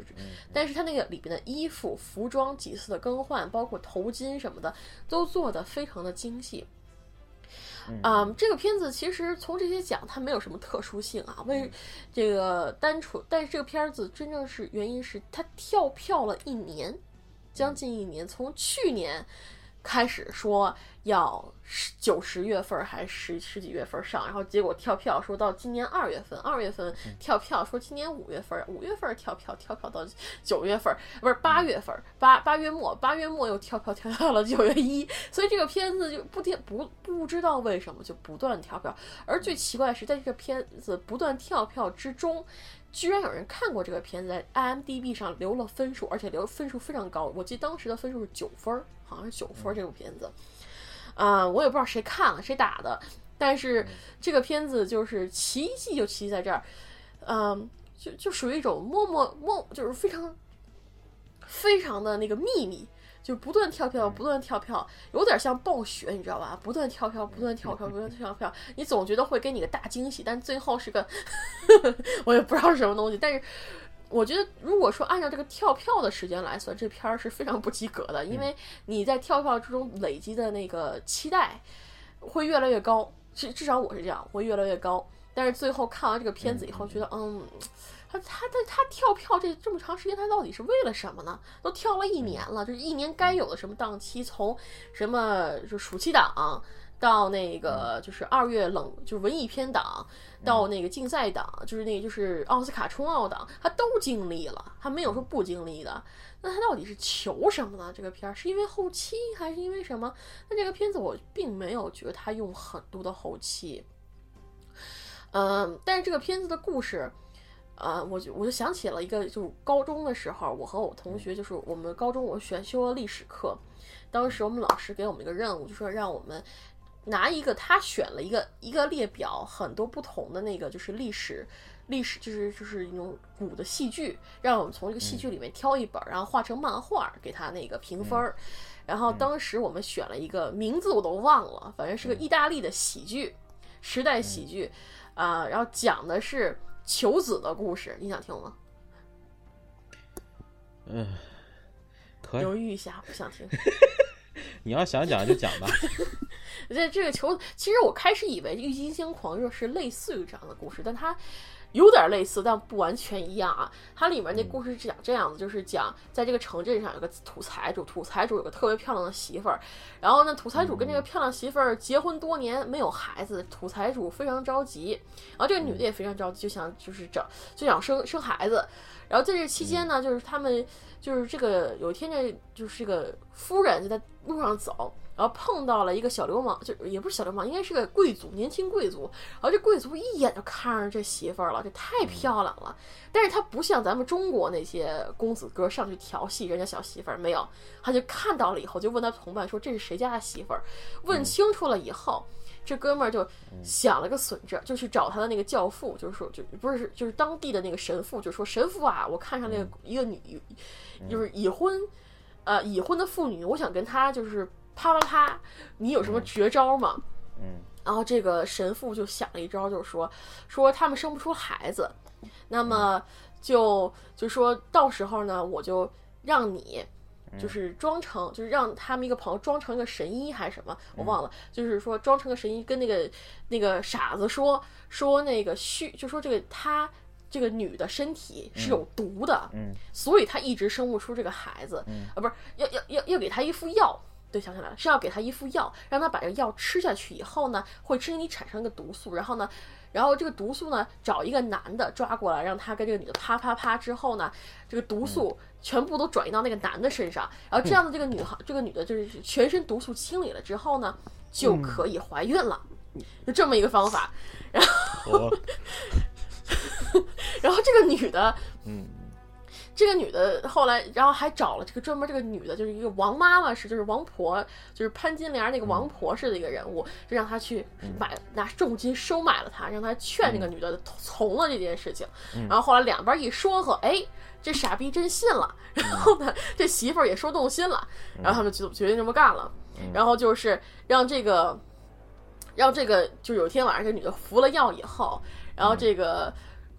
但是它那个里边的衣服、服装几次的更换，包括头巾什么的，都做得非常的精细。嗯，这个片子其实从这些讲，它没有什么特殊性啊。为这个单纯，但是这个片子真正是原因是它跳票了一年，将近一年，从去年开始说要十九十月份儿还是十十几月份儿上，然后结果跳票说到今年二月份，二月份跳票说今年五月份儿，五月份儿跳票跳票到九月份儿，不是八月份儿，八八月末，八月末又跳票跳到了九月一，所以这个片子就不停不不知道为什么就不断跳票，而最奇怪的是在这个片子不断跳票之中。居然有人看过这个片子，在 IMDB 上留了分数，而且留分数非常高。我记得当时的分数是九分儿，好像是九分儿。这部片子，啊、我也不知道谁看了谁打的，但是这个片子就是奇迹就奇迹在这儿，嗯、就就属于一种默默默，就是非常非常的那个秘密，就不断跳票，不断跳票，有点像暴雪，你知道吧？不断跳票，不断跳票，不断跳票，你总觉得会给你个大惊喜，但最后是个 我也不知道是什么东西。但是我觉得，如果说按照这个跳票的时间来算，这片儿是非常不及格的，因为你在跳票之中累积的那个期待会越来越高，至至少我是这样，会越来越高。但是最后看完这个片子以后，觉得嗯。他他他他跳票这这么长时间，他到底是为了什么呢？都跳了一年了，就是一年该有的什么档期，从什么就暑期档到那个就是二月冷就是文艺片档，到那个竞赛档，就是那个就是奥斯卡冲奥档，他都经历了，他没有说不经历的。那他到底是求什么呢？这个片儿是因为后期还是因为什么？那这个片子我并没有觉得他用很多的后期，嗯，但是这个片子的故事。呃，我就我就想起了一个，就是高中的时候，我和我同学，就是我们高中我选修了历史课，当时我们老师给我们一个任务，就说让我们拿一个他选了一个一个列表，很多不同的那个就是历史历史就是就是那种古的戏剧，让我们从这个戏剧里面挑一本，然后画成漫画给他那个评分儿。然后当时我们选了一个名字我都忘了，反正是个意大利的喜剧，时代喜剧，啊，然后讲的是。求子的故事，你想听吗？嗯，可以。犹豫一下，不想听。你要想讲就讲吧。这这个球，其实我开始以为《郁金香狂热》是类似于这样的故事，但它。有点类似，但不完全一样啊。它里面那故事是讲这样子，就是讲在这个城镇上有个土财主，土财主有个特别漂亮的媳妇儿，然后呢，土财主跟这个漂亮媳妇儿结婚多年没有孩子，土财主非常着急，然后这个女的也非常着急，就想就是找就想生生孩子，然后在这期间呢，就是他们就是这个有一天这就是这个夫人就在路上走。然后碰到了一个小流氓，就也不是小流氓，应该是个贵族，年轻贵族。然后这贵族一眼就看上这媳妇儿了，这太漂亮了。但是他不像咱们中国那些公子哥上去调戏人家小媳妇儿，没有，他就看到了以后就问他同伴说这是谁家的媳妇儿。问清楚了以后，这哥们儿就想了个损招，就去找他的那个教父，就是说就不是就是当地的那个神父，就说神父啊，我看上那个一个女，就是已婚，呃已婚的妇女，我想跟她就是。啪啪啪！你有什么绝招吗？嗯，然后这个神父就想了一招，就是说，说他们生不出孩子，那么就就说到时候呢，我就让你就是装成，就是让他们一个朋友装成一个神医还是什么，我忘了，就是说装成个神医，跟那个那个傻子说说那个虚，就说这个他这个女的身体是有毒的，嗯，所以他一直生不出这个孩子，嗯。啊，不是要要要要给他一副药。对，想起来了，是要给他一副药，让他把这个药吃下去以后呢，会身体产生一个毒素，然后呢，然后这个毒素呢，找一个男的抓过来，让他跟这个女的啪啪啪之后呢，这个毒素全部都转移到那个男的身上，然后这样的这个女孩，这个女的就是全身毒素清理了之后呢，就可以怀孕了，就这么一个方法，然后，然后这个女的，嗯。这个女的后来，然后还找了这个专门这个女的，就是一个王妈妈是，就是王婆，就是潘金莲那个王婆似的一个人物，就让她去买拿重金收买了她，让她劝这个女的从了这件事情。然后后来两边一说和，哎，这傻逼真信了。然后呢，这媳妇儿也说动心了，然后他们就决定这么干了。然后就是让这个，让这个，就有一天晚上，这女的服了药以后，然后这个。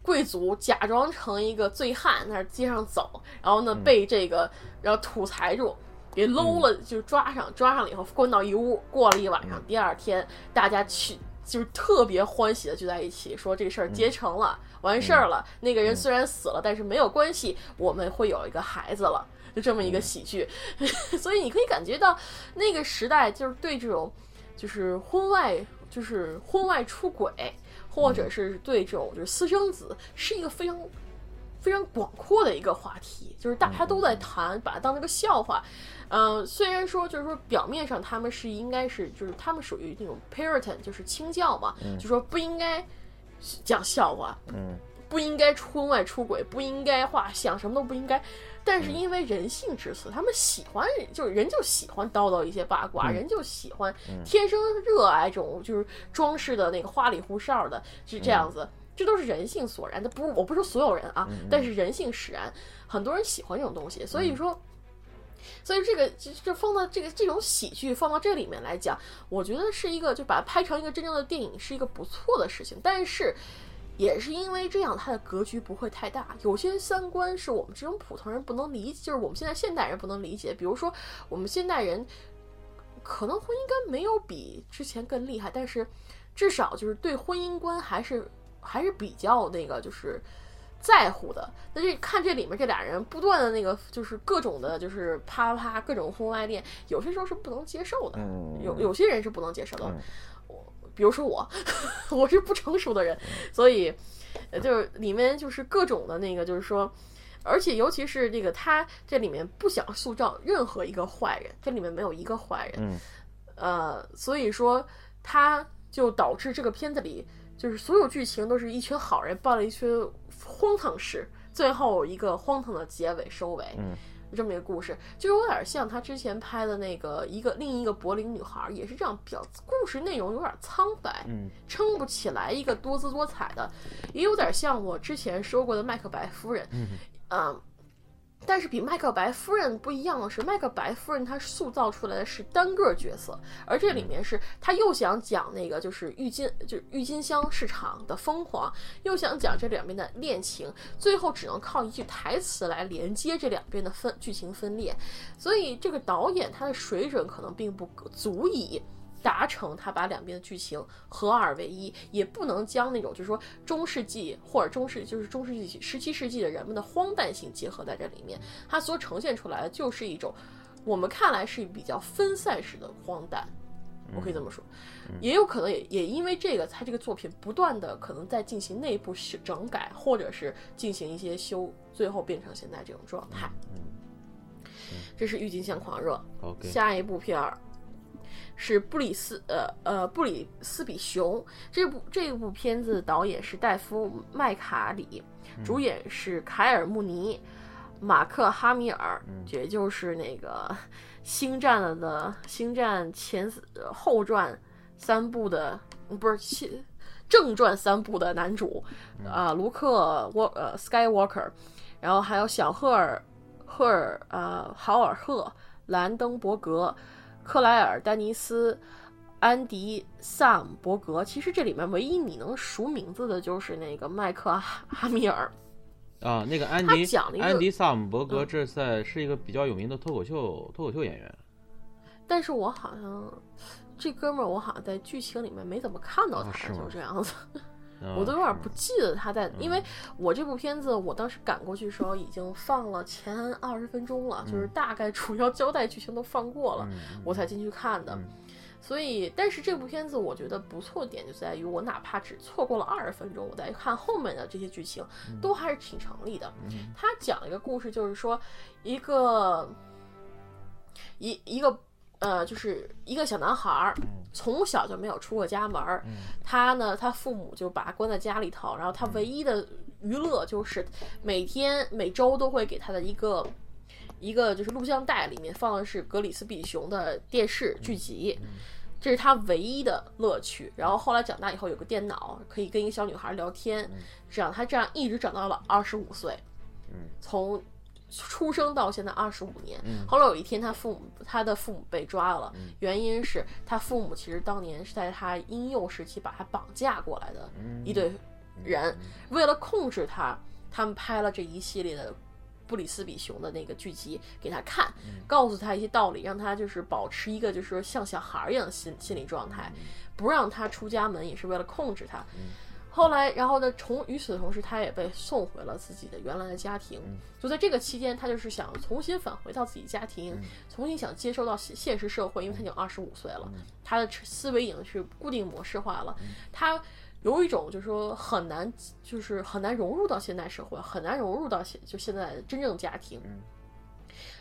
贵族假装成一个醉汉在街上走，然后呢被这个然后土财主给搂了，就抓上，抓上了以后关到一屋，过了一晚上。第二天大家去就是特别欢喜的聚在一起，说这事儿结成了，完事儿了。那个人虽然死了，但是没有关系，我们会有一个孩子了，就这么一个喜剧。所以你可以感觉到那个时代就是对这种就是婚外就是婚外出轨。或者是对这种就是私生子是一个非常非常广阔的一个话题，就是大家都在谈，把它当成个笑话。嗯，虽然说就是说表面上他们是应该是就是他们属于那种 Puritan，就是清教嘛，就说不应该讲笑话，嗯，不应该婚外出轨，不应该画想，什么都不应该。但是因为人性之此，他们喜欢就是人就喜欢叨叨一些八卦，人就喜欢天生热爱这种就是装饰的那个花里胡哨的，是这样子。这都是人性所然的，不是我不是说所有人啊，但是人性使然，很多人喜欢这种东西，所以说，所以这个这这放到这个这种喜剧放到这里面来讲，我觉得是一个就把它拍成一个真正的电影是一个不错的事情，但是也是因为这样，它的格局不会太大，有些三观是我们这种普通人不能理解，就是我们现在现代人不能理解，比如说我们现代人可能婚姻观没有比之前更厉害，但是至少就是对婚姻观还是。还是比较那个，就是在乎的。那这看这里面这俩人不断的那个，就是各种的，就是啪啪啪各种婚外恋，有些时候是不能接受的。有有些人是不能接受的。我比如说我，我是不成熟的人，所以就是里面就是各种的那个，就是说，而且尤其是这个他这里面不想塑造任何一个坏人，这里面没有一个坏人。呃，所以说他就导致这个片子里。就是所有剧情都是一群好人办了一群荒唐事，最后一个荒唐的结尾收尾，嗯，这么一个故事，就是有点像他之前拍的那个一个另一个柏林女孩，也是这样，比较故事内容有点苍白，嗯，撑不起来一个多姿多彩的，也有点像我之前说过的麦克白夫人，嗯。但是比麦克白夫人不一样的是，麦克白夫人她塑造出来的是单个角色，而这里面是她又想讲那个就是郁金就是郁金香市场的疯狂，又想讲这两边的恋情，最后只能靠一句台词来连接这两边的分剧情分裂，所以这个导演他的水准可能并不足以。达成他把两边的剧情合二为一，也不能将那种就是说中世纪或者中世就是中世纪十七世纪的人们的荒诞性结合在这里面，它所呈现出来的就是一种我们看来是比较分散式的荒诞，我可以这么说，也有可能也也因为这个，他这个作品不断的可能在进行内部修整改，或者是进行一些修，最后变成现在这种状态。这是郁金香狂热。下一部片儿。是布里斯呃呃布里斯比熊这部这部片子导演是戴夫麦卡里，主演是凯尔穆尼、马克哈米尔，也就是那个星战了的星战前后传三部的不是正传三部的男主啊卢克沃呃 Skywalker，然后还有小赫尔赫尔呃豪尔赫兰登伯格。克莱尔·丹尼斯、安迪·萨姆伯格，其实这里面唯一你能熟名字的就是那个麦克哈米尔 啊，那个安迪安迪·萨姆伯格，这在是一个比较有名的脱口秀脱口秀演员。但是我好像这哥们儿，我好像在剧情里面没怎么看到他，就这样子。我都有点不记得他在，因为我这部片子我当时赶过去的时候已经放了前二十分钟了，就是大概主要交代剧情都放过了，我才进去看的。所以，但是这部片子我觉得不错点就在于，我哪怕只错过了二十分钟，我再看后面的这些剧情，都还是挺成立的。他讲了一个故事，就是说一个一一个。呃，就是一个小男孩儿，从小就没有出过家门儿。他呢，他父母就把他关在家里头，然后他唯一的娱乐就是每天每周都会给他的一个一个就是录像带，里面放的是格里斯比熊的电视剧集，这是他唯一的乐趣。然后后来长大以后有个电脑，可以跟一个小女孩聊天，这样他这样一直长到了二十五岁。从出生到现在二十五年，后来有一天，他父母他的父母被抓了，原因是他父母其实当年是在他婴幼时期把他绑架过来的一对人，为了控制他，他们拍了这一系列的布里斯比熊的那个剧集给他看，告诉他一些道理，让他就是保持一个就是说像小孩一样的心心理状态，不让他出家门，也是为了控制他。后来，然后呢？从与此同时，他也被送回了自己的原来的家庭。就在这个期间，他就是想重新返回到自己家庭，重新想接受到现现实社会，因为他已经二十五岁了，他的思维已经是固定模式化了。他有一种就是说很难，就是很难融入到现代社会，很难融入到现就现在真正家庭。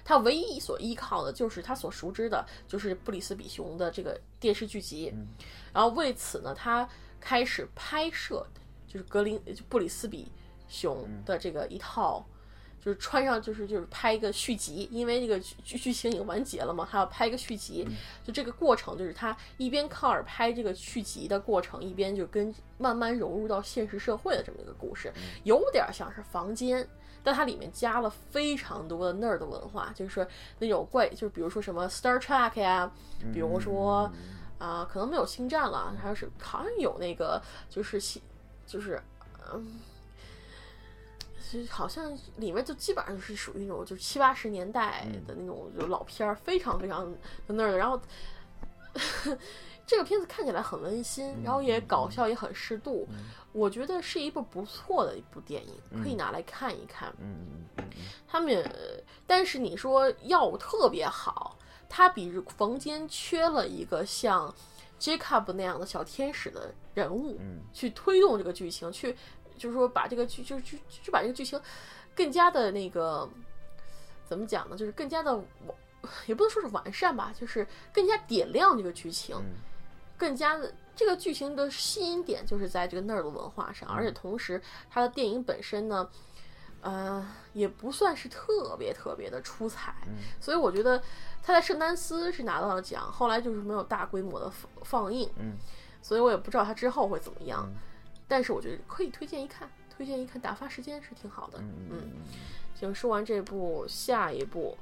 他唯一所依靠的就是他所熟知的，就是布里斯比熊的这个电视剧集。然后为此呢，他。开始拍摄，就是格林布里斯比熊的这个一套，就是穿上就是就是拍一个续集，因为那个剧剧情已经完结了嘛，他要拍一个续集。就这个过程，就是他一边靠着拍这个续集的过程，一边就跟慢慢融入到现实社会的这么一个故事，有点像是房间。但它里面加了非常多的 nerd 文化，就是说那种怪，就是比如说什么 Star Trek 呀，比如说啊，可能没有星战了，还是好像有那个，就是星，就是嗯，好像里面就基本上是属于那种就是七八十年代的那种就老片儿，非常非常的 nerd，然后。这个片子看起来很温馨，然后也搞笑，也很适度。我觉得是一部不错的一部电影，可以拿来看一看。嗯嗯他们，但是你说要特别好，它比房间缺了一个像 Jacob 那样的小天使的人物，嗯去推动这个剧情，去就是说把这个剧就就就把这个剧情更加的那个怎么讲呢？就是更加的 也不能说是完善吧，就是更加点亮这个剧情。更加的这个剧情的吸引点就是在这个那儿的文化上，而且同时它的电影本身呢，呃，也不算是特别特别的出彩，所以我觉得他在圣丹斯是拿到了奖，后来就是没有大规模的放放映，嗯，所以我也不知道他之后会怎么样，但是我觉得可以推荐一看，推荐一看，打发时间是挺好的，嗯，行，说完这部，下一部。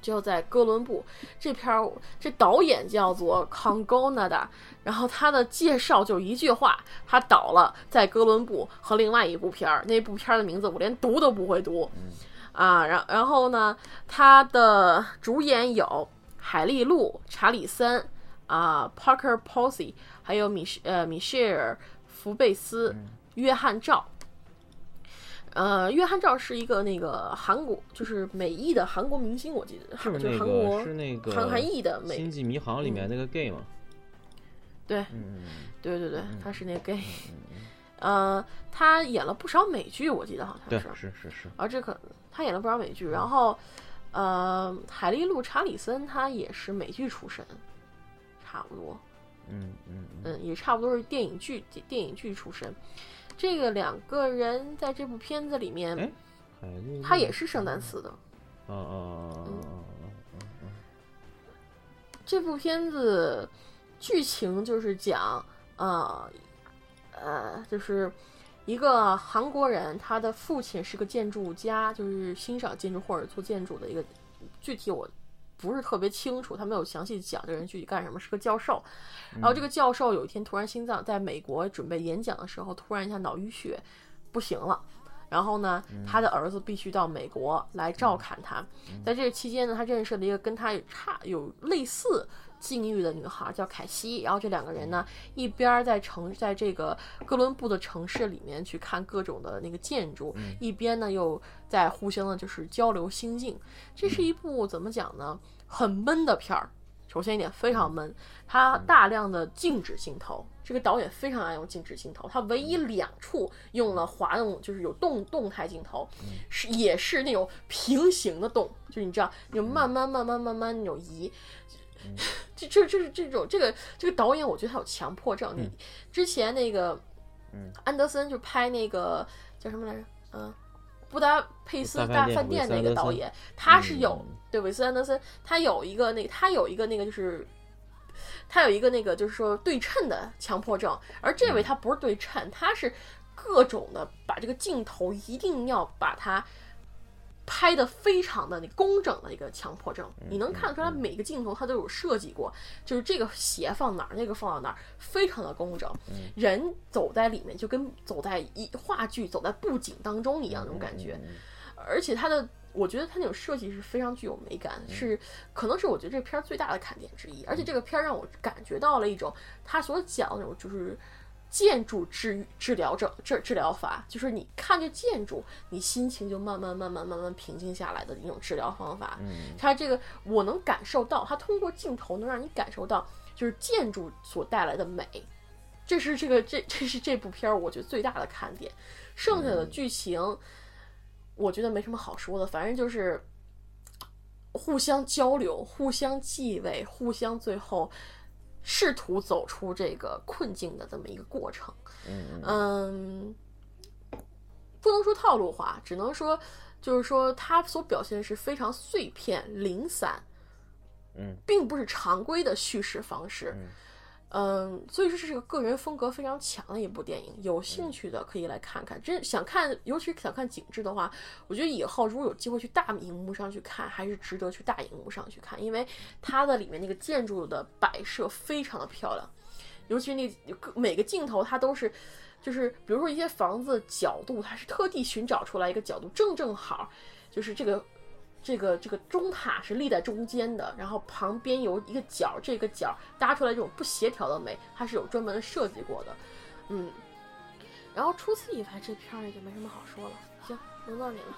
就在哥伦布这片儿，这导演叫做康 n 纳达，然后他的介绍就一句话，他导了在哥伦布和另外一部片儿，那部片儿的名字我连读都不会读，啊，然然后呢，他的主演有海利路、查理森、啊，Parker Posey，还有米呃米歇尔福贝斯、约翰赵。呃，约翰赵是一个那个韩国，就是美裔的韩国明星，我记得是就韩国是那个韩韩裔的美。星际迷航里面那个 gay 吗？对，嗯对对对，他是那个 gay。呃，他演了不少美剧，我记得好像是是是是。而这可他演了不少美剧，然后呃，海利路查理森他也是美剧出身，差不多。嗯嗯嗯，也差不多是电影剧电影剧出身。这个两个人在这部片子里面，他也是圣丹斯的。这部片子剧情就是讲，呃呃，就是一个韩国人，他的父亲是个建筑家，就是欣赏建筑或者做建筑的一个。具体我。不是特别清楚，他没有详细讲这个人具体干什么，是个教授。然后这个教授有一天突然心脏在美国准备演讲的时候，突然一下脑淤血，不行了。然后呢，他的儿子必须到美国来照看他。在这个期间呢，他认识了一个跟他差有类似境遇的女孩，叫凯西。然后这两个人呢，一边在城在这个哥伦布的城市里面去看各种的那个建筑，一边呢又在互相的就是交流心境。这是一部怎么讲呢？很闷的片儿。首先一点非常闷，它大量的静止镜头。这个导演非常爱用静止镜头，他唯一两处用了滑动，就是有动动态镜头，是也是那种平行的动，就你知道，你慢慢慢慢慢慢那种移。这这这是这种这个这个导演，我觉得他有强迫症。你之前那个，安德森就拍那个叫什么来着？嗯。布达佩斯大饭店那个导演，他是有对韦斯安德森，他有一个那他有一个那个就是他有一个那个就是说对称的强迫症，而这位他不是对称，他是各种的把这个镜头一定要把它。拍的非常的那工整的一个强迫症，你能看得出来每个镜头它都有设计过，就是这个鞋放哪儿，那个放到哪儿，非常的工整。人走在里面就跟走在一话剧走在布景当中一样那种感觉，而且它的，我觉得它那种设计是非常具有美感，是可能是我觉得这片儿最大的看点之一。而且这个片儿让我感觉到了一种他所讲的那种就是。建筑治治疗症治治疗法，就是你看着建筑，你心情就慢慢慢慢慢慢平静下来的一种治疗方法。嗯，它这个我能感受到，它通过镜头能让你感受到，就是建筑所带来的美。这是这个这这是这部片儿我觉得最大的看点。剩下的剧情，我觉得没什么好说的，反正就是互相交流、互相继位、互相最后。试图走出这个困境的这么一个过程，嗯嗯，不能说套路化，只能说就是说它所表现的是非常碎片、零散，嗯，并不是常规的叙事方式。嗯，所以说这是个个人风格非常强的一部电影，有兴趣的可以来看看。真想看，尤其是想看景致的话，我觉得以后如果有机会去大荧幕上去看，还是值得去大荧幕上去看，因为它的里面那个建筑的摆设非常的漂亮，尤其是那个每个镜头它都是，就是比如说一些房子角度，它是特地寻找出来一个角度正正好，就是这个。这个这个中塔是立在中间的，然后旁边有一个角，这个角搭出来这种不协调的美，它是有专门的设计过的，嗯。然后除此以外，这片儿也就没什么好说了。行，轮到你了。